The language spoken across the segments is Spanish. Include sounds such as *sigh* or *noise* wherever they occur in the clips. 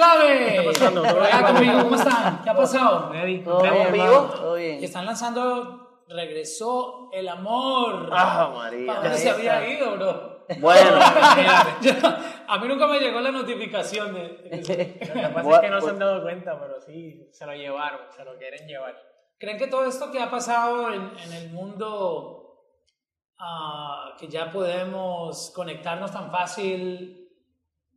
¡Clave! ¿Qué está pasando? ¿cómo están? ¿Qué ha pasado? ¿Todo bien, vivo? ¿Todo bien? están lanzando Regresó el amor. Ah, María. ¿Para dónde se había ido, bro? Bueno, *laughs* Yo- a mí nunca me llegó la notificación de... Lo que pasa es que no se han dado cuenta, pero sí, se lo llevaron, se lo quieren llevar. ¿Creen que todo esto que ha pasado en, en el mundo, ah, que ya podemos conectarnos tan fácil,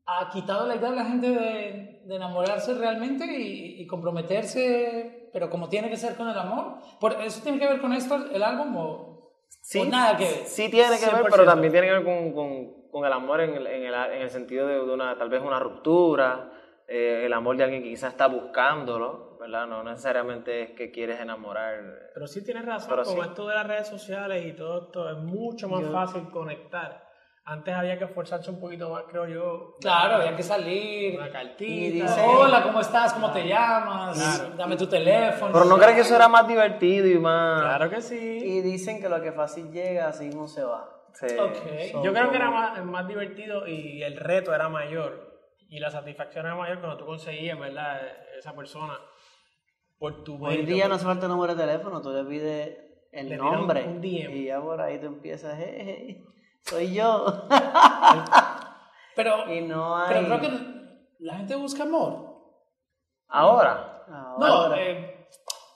ha quitado la idea de la gente de, de enamorarse realmente y, y comprometerse, pero como tiene que ser con el amor? ¿Por ¿Eso tiene que ver con esto, el álbum, o, sí, o nada que ver? sí tiene que ver, 100%. pero también tiene que ver con, con- con el amor en el, en el- en el sentido de, de una, tal vez una ruptura, eh, el amor de alguien que quizás está buscándolo, ¿verdad? No necesariamente es que quieres enamorar. Pero sí tienes razón, con sí. esto de las redes sociales y todo esto es mucho más Yo- fácil conectar. Antes había que esforzarse un poquito más, creo yo. Claro, había que salir. Una cartita. Y dice- Hola, ¿cómo estás? ¿Cómo te llamas? Claro. Dame tu teléfono. Pero no crees que eso era más divertido y más... Claro que sí. Y dicen que lo que fácil llega, así no se va. Sí. Ok. Yo creo que era más, más divertido y el reto era mayor. Y la satisfacción era mayor cuando tú conseguías, ¿verdad? Esa persona por tu Hoy día no hace falta el número de teléfono, tú le pides el un- nombre. un DM. Y ya por ahí tú empiezas, "Eh, eh, soy yo. Pero, y no hay. pero creo que la gente busca amor. Ahora, No, Ahora, eh,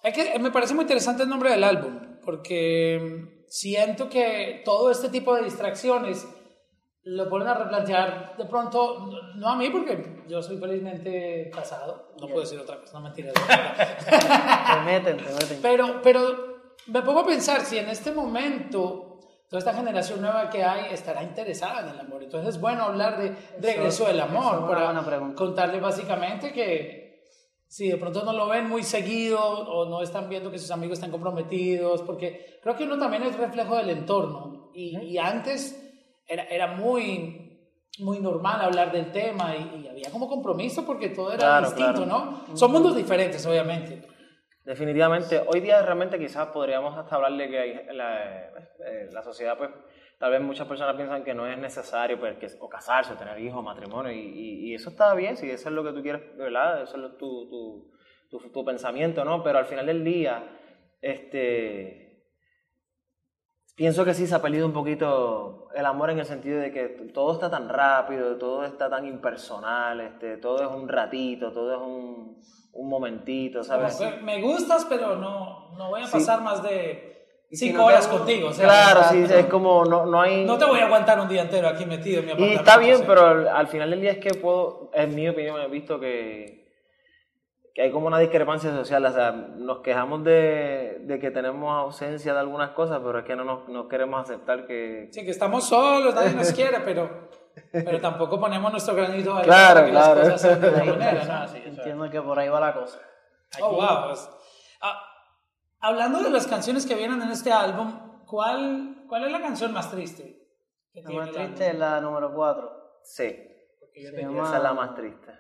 es que me parece muy interesante el nombre del álbum, porque siento que todo este tipo de distracciones lo ponen a replantear de pronto, no- no a mí, porque yo soy felizmente casado, no puedo decir otra cosa, no mentira. *laughs* te meten, te meten. pero, pero me pongo a pensar si en este momento toda esta generación nueva que hay estará interesada en el amor. Entonces es bueno hablar de regreso del es amor una para buena pregunta. contarle básicamente que si de pronto no lo ven muy seguido o no están viendo que sus amigos están comprometidos, porque creo que uno también es reflejo del entorno y, y antes era, era muy, muy normal hablar del tema y, y había como compromiso porque todo era Claro, distinto, claro. ¿no? Son mundos diferentes, obviamente. Definitivamente, hoy día realmente quizás podríamos hasta hablar de que la, eh, la sociedad, pues, tal vez muchas personas piensan que no es necesario pues, o casarse, o tener hijos, matrimonio, y, y- eso está bien, si eso es lo que tú quieres, ¿verdad? Eso es lo- tu, tu, tu pensamiento, ¿no? Pero al final del día, este... Pienso que sí se ha perdido un poquito el amor en el sentido de que todo está tan rápido, todo está tan impersonal, este, todo es un ratito, todo es un, un momentito, ¿sabes? Como me gustas, pero no, no voy a Sí. pasar más de Y si cinco no horas contigo. o sea, Claro, sí, es como no, no hay... No te voy a aguantar un día entero aquí metido en mi Y apartamento. está bien, o sea. pero al, al final del día es que puedo, en mi opinión, he visto que, que hay como una discrepancia social. O sea, nos quejamos de, de que tenemos ausencia de algunas cosas, pero es que no nos no queremos aceptar que... Sí, que estamos solos, nadie nos quiere, pero, pero tampoco ponemos nuestro granito de arena Claro, para que claro. las cosas sean de otra Ahí manera, está, ¿no? sí, eso es. Entiendo que por ahí va la cosa. Oh, wow. pues, ah, hablando de las canciones que vienen en este álbum, ¿cuál, cuál es la canción más triste? La más triste es la número 4. Sí, llama- esa es la más triste.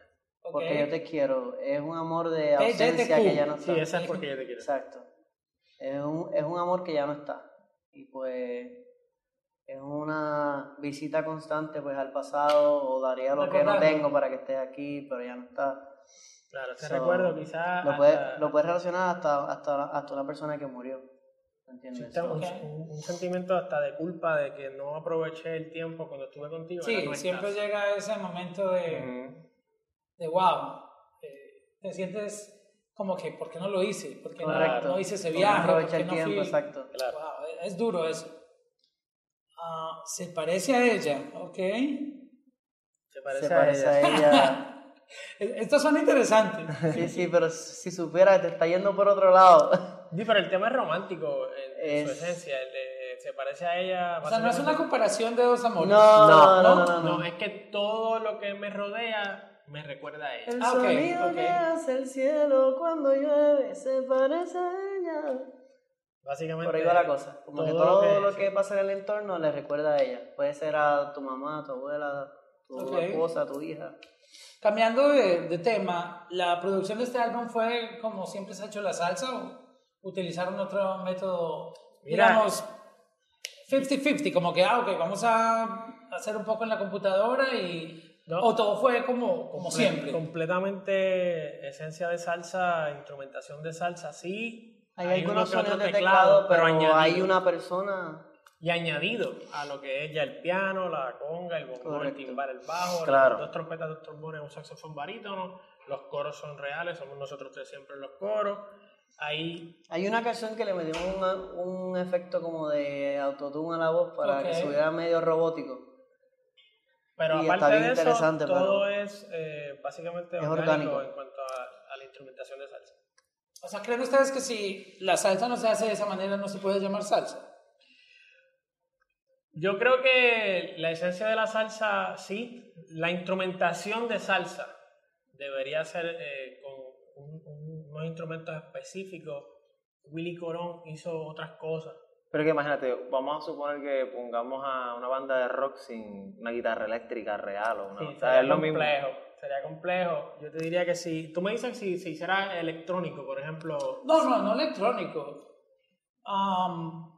Porque yo te quiero. Es un amor de ausencia que ya no está. Sí, esa es porque yo te quiero. Exacto. Es un, es un amor que ya no está. Y pues es una visita constante pues al pasado o daría lo que no tengo para que estés aquí, pero ya no está. Claro, ese So, recuerdo quizás. Lo puedes, hasta- lo puedes relacionar hasta, hasta, hasta una persona que murió. ¿Entiendes? hasta un, Ok. un- sentimiento hasta de culpa de que no aproveché el tiempo cuando estuve contigo. Sí, no siempre llega ese momento de, Ujú. De wow, eh, te sientes como que, ¿por qué no lo hice? ¿Por qué no, Correcto. no hice ese viaje? ¿Por aprovecha qué el no tiempo, fui? exacto. Claro. Wow, es duro eso. Ah, se parece a ella, ¿ok? Se parece, Se a parece ella. a ella. *laughs* Estos son interesantes. *laughs* Sí, sí, pero si supiera que te está yendo por otro lado. *laughs* Sí, pero el tema es romántico en, en su Es- esencia. el de- se parece a ella. O sea, no es una comparación de dos amores. No, No, no, no, no. no, No, es que todo lo que me rodea me recuerda a ella. El Ah, ok, sonido ok. que hace el cielo cuando llueve se parece a ella. Básicamente. Por ahí va la cosa. Como que todo todo lo lo que- que, pasa en el entorno le recuerda a ella. Puede ser a tu mamá, tu abuela, tu Ok. esposa, tu hija. Cambiando de, de tema, ¿la producción de este álbum fue como siempre se ha hecho la salsa o utilizaron otro método, Mira. digamos, 50-50, como que, ah, ok, vamos a hacer un poco en la computadora y No. ¿O todo fue como, como Comple- siempre? Completamente esencia de salsa, instrumentación de salsa, sí. Hay, uno algunos que otro sonidos de teclado, teclado, pero añadido. hay una persona. Y añadido a lo que es ya el piano, la conga, el bombo, el timbal, el bajo, Claro. dos trompetas, dos trombones, un saxofón barítono, los coros son reales, somos nosotros tres siempre en los coros. Ahí Hay una canción que le metió un, un efecto como de autotune a la voz para que Ok. subiera medio robótico. Pero Y está aparte bien de eso, todo es eh, básicamente es orgánico, orgánico. en cuanto a, a la instrumentación de salsa. O sea, ¿creen ustedes que si la salsa no se hace de esa manera no se puede llamar salsa? Yo creo que la esencia de la salsa, sí. La instrumentación de salsa debería ser eh, con un- un- unos instrumentos específicos. Willy Colón hizo otras cosas. Pero que imagínate, vamos a suponer que pongamos a una banda de rock sin una guitarra eléctrica real o una. Sí, o sea, sería es lo mismo. complejo. Sería complejo. Yo te diría que si tú me dices si se hiciera electrónico, por ejemplo, No, no, no electrónico. Am,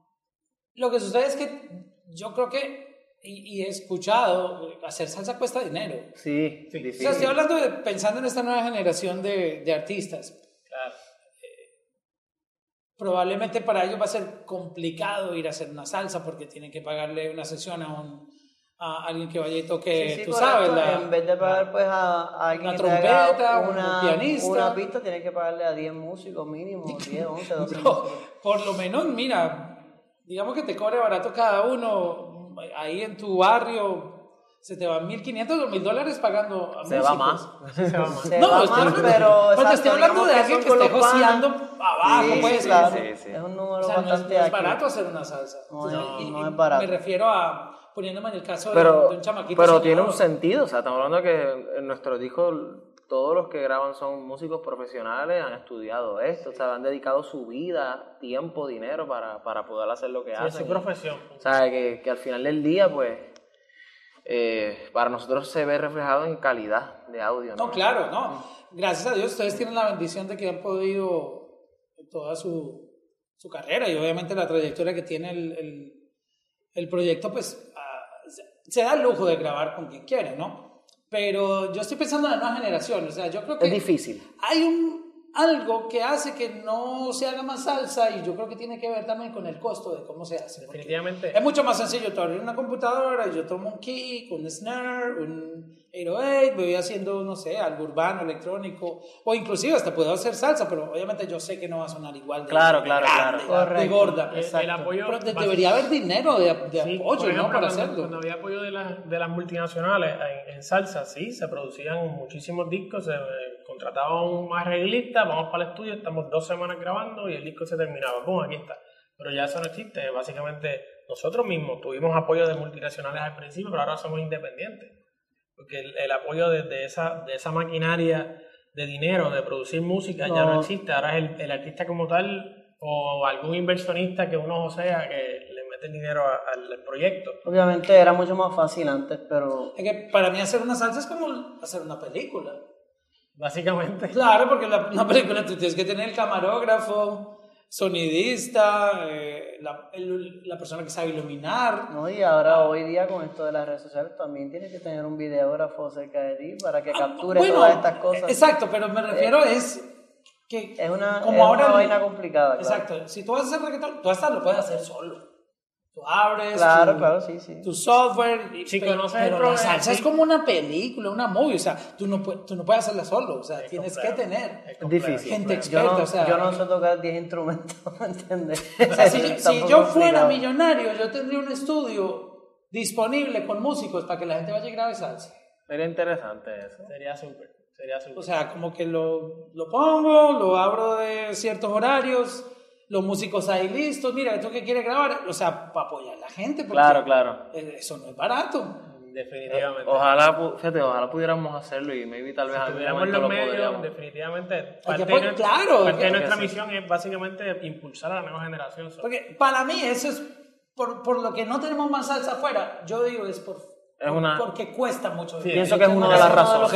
lo que sucede es que yo creo que, y, y he escuchado, hacer salsa cuesta dinero. Sí, Sí. O sea, estoy hablando de, pensando en esta nueva generación de, de artistas. claro, Probablemente para ellos va a ser complicado ir a hacer una salsa porque tienen que pagarle una sesión a, un, a alguien que vaya y toque, Sí, sí, tú correcto. sabes, la- en vez de pagar pues a, a alguien Una que te haga trompeta, un una, pianista. una pista, tienes que pagarle a 10 músicos mínimo, 10, 11, 12 Bro, músicos. por lo menos, mira, digamos que te cobre barato cada uno, ahí en tu barrio se te van 1.500 o 1.000 dólares pagando a Se va más. *laughs* se va más. Se No, va estoy más, pero, pero te estoy hablando de que alguien que con esté joseando abajo, Sí, pues, sí, claro. sí, sí. Es un número O sea, no es, bastante no es barato hacer una salsa. No es- y- no y es barato. Me refiero a, poniéndome en el caso de- Pero, de, un chamaquito. pero tiene un sentido, o sea, estamos hablando de que en nuestro disco todos los que graban son músicos profesionales, han estudiado esto, o sea, han dedicado su vida, tiempo, dinero para, para poder hacer lo que Sí, es hacen. su profesión. O sea, que, que al final del día, pues, eh, para nosotros se ve reflejado en calidad de audio. No, No, claro, no. Gracias a Dios ustedes tienen la bendición de que han podido toda su, su carrera y obviamente la trayectoria que tiene el, el, el proyecto, pues ah, se, se da el lujo de grabar con quien quiere, ¿no? Pero yo estoy pensando en la nueva generación, o sea, yo creo que Es difícil. hay un algo que hace que no se haga más salsa y yo creo que tiene que ver también con el costo de cómo se hace. Definitivamente. Es mucho más sencillo, tú abres una computadora, yo tomo un kick, un snare, un 808, voy haciendo, no sé, algo urbano, electrónico, o inclusive hasta puedo hacer salsa, pero obviamente yo sé que no va a sonar igual de, Claro, claro, grande, claro. de gorda. El- el Exacto. apoyo Pero de- debería haber dinero de, de Sí, apoyo, ejemplo, ¿no? Para cuando, hacerlo. cuando había apoyo de, las de las multinacionales en, en salsa, sí, se producían muchísimos discos, se contrataba un arreglista, vamos para el estudio, estamos dos semanas grabando y el disco se terminaba, ¡pum! Aquí está. Pero ya eso no existe, básicamente nosotros mismos tuvimos apoyo de multinacionales al principio, pero ahora somos independientes. Porque el, el apoyo de, de esa, de esa maquinaria de dinero, de producir música, ya no No. existe. Ahora es el, el artista como tal o algún inversionista que uno sea que le mete dinero a- al proyecto. Obviamente era mucho más fácil antes, pero Es que para mí hacer una salsa es como hacer una película. Básicamente. *laughs* Claro, porque la, una película tú tienes que tener el camarógrafo, sonidista, eh, la, el- la persona que sabe iluminar. no y ahora hoy día con esto de las redes sociales también tienes que tener un videógrafo cerca de ti para que capture Ah, Bueno, todas estas cosas. Exacto, pero me refiero es que Es una, como es ahora una vaina complicada. claro. Exacto, si tú vas a hacer reggaetón, tú hasta lo puedes hacer solo. Tú abres Claro, tu, claro, sí, sí. tu software, y- Si pero, el la salsa sí. es como una película, una movie, o sea, tú no, puedes, tú no puedes hacerla solo, o sea, Es tienes complejo. que tener Es complejo. Difícil. gente Yo experta, no, o sea, yo no sé tocar 10 instrumentos, *laughs* ¿me entiendes? O sea, si, *laughs* yo fuera millonario, yo tendría un estudio disponible con músicos para que la gente vaya y grabe salsa. Era interesante eso. Sería súper. Sería súper. O sea, como que lo, lo pongo, lo abro de ciertos horarios, los músicos ahí listos, mira, ¿tú qué quieres grabar? O sea, para apoyar a la gente, porque Claro, claro. eh, eso no es barato. definitivamente. Ojalá, fíjate, ojalá pudiéramos hacerlo y maybe tal vez si tuviéramos los lo medios, podríamos. definitivamente. que Parte, de, nuestra- claro, parte de que- nuestra que sí. misión es básicamente impulsar a la nueva generación. Porque para mí eso es, por, por lo que no tenemos más salsa afuera, yo digo es por, Es una- porque cuesta mucho. Sí, Pienso que es Yo una de las razones.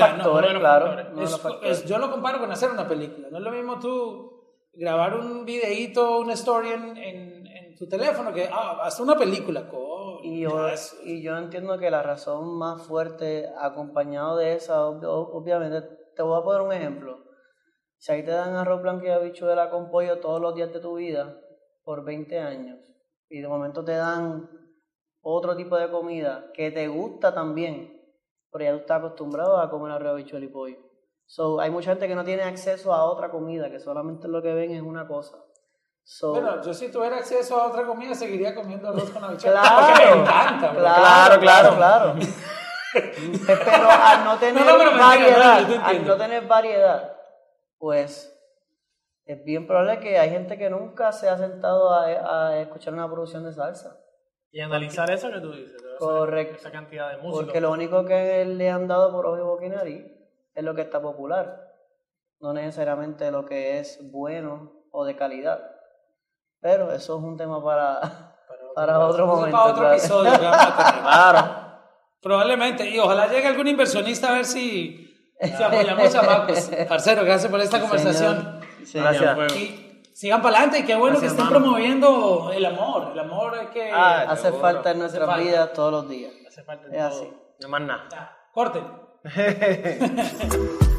yo lo comparo con hacer una película. No es lo mismo tú grabar un videíto, una story en, en, en tu teléfono que ah, haz una película. Coño. Y yo, y yo entiendo que la razón más fuerte, acompañado de esa, ob- ob- obviamente, te voy a poner un ejemplo. Si ahí te dan arroz blanco y habichuela con pollo todos los días de tu vida, por 20 años, y de momento te dan otro tipo de comida que te gusta también, pero ya tú estás acostumbrado a comer arroz, habichuela y pollo. So, hay mucha gente que no tiene acceso a otra comida, que solamente lo que ven es una cosa. So, Bueno, yo si tuviera acceso a otra comida seguiría comiendo arroz con habichuelas. Claro, porque me encanta. claro, Claro, claro, claro. *laughs* Pero al no tener No, no, variedad, al no tener variedad, pues es bien probable que hay gente que nunca se ha sentado a, a escuchar una producción de salsa. Y analizar eso que tú dices. Correcto. Esa cantidad de música. Porque lo único que le han dado por ojo y nariz es lo que está popular, no necesariamente lo que es bueno o de calidad. Pero eso es un tema para, *laughs* para otro momento. para otro claro. episodio que vamos a tener. Claro. Probablemente. Y ojalá llegue algún inversionista a ver si, si *laughs* apoyamos a Marcos. Parcero, gracias por esta conversación. Sí, Gracias. Y sigan para adelante. Y qué bueno Gracias, que estén hermano. promoviendo el amor. El amor es que... Ah, Hace Seguro. falta en nuestras vidas todos los días. Hace falta Es así. No más nada. Corten. Hey. *laughs*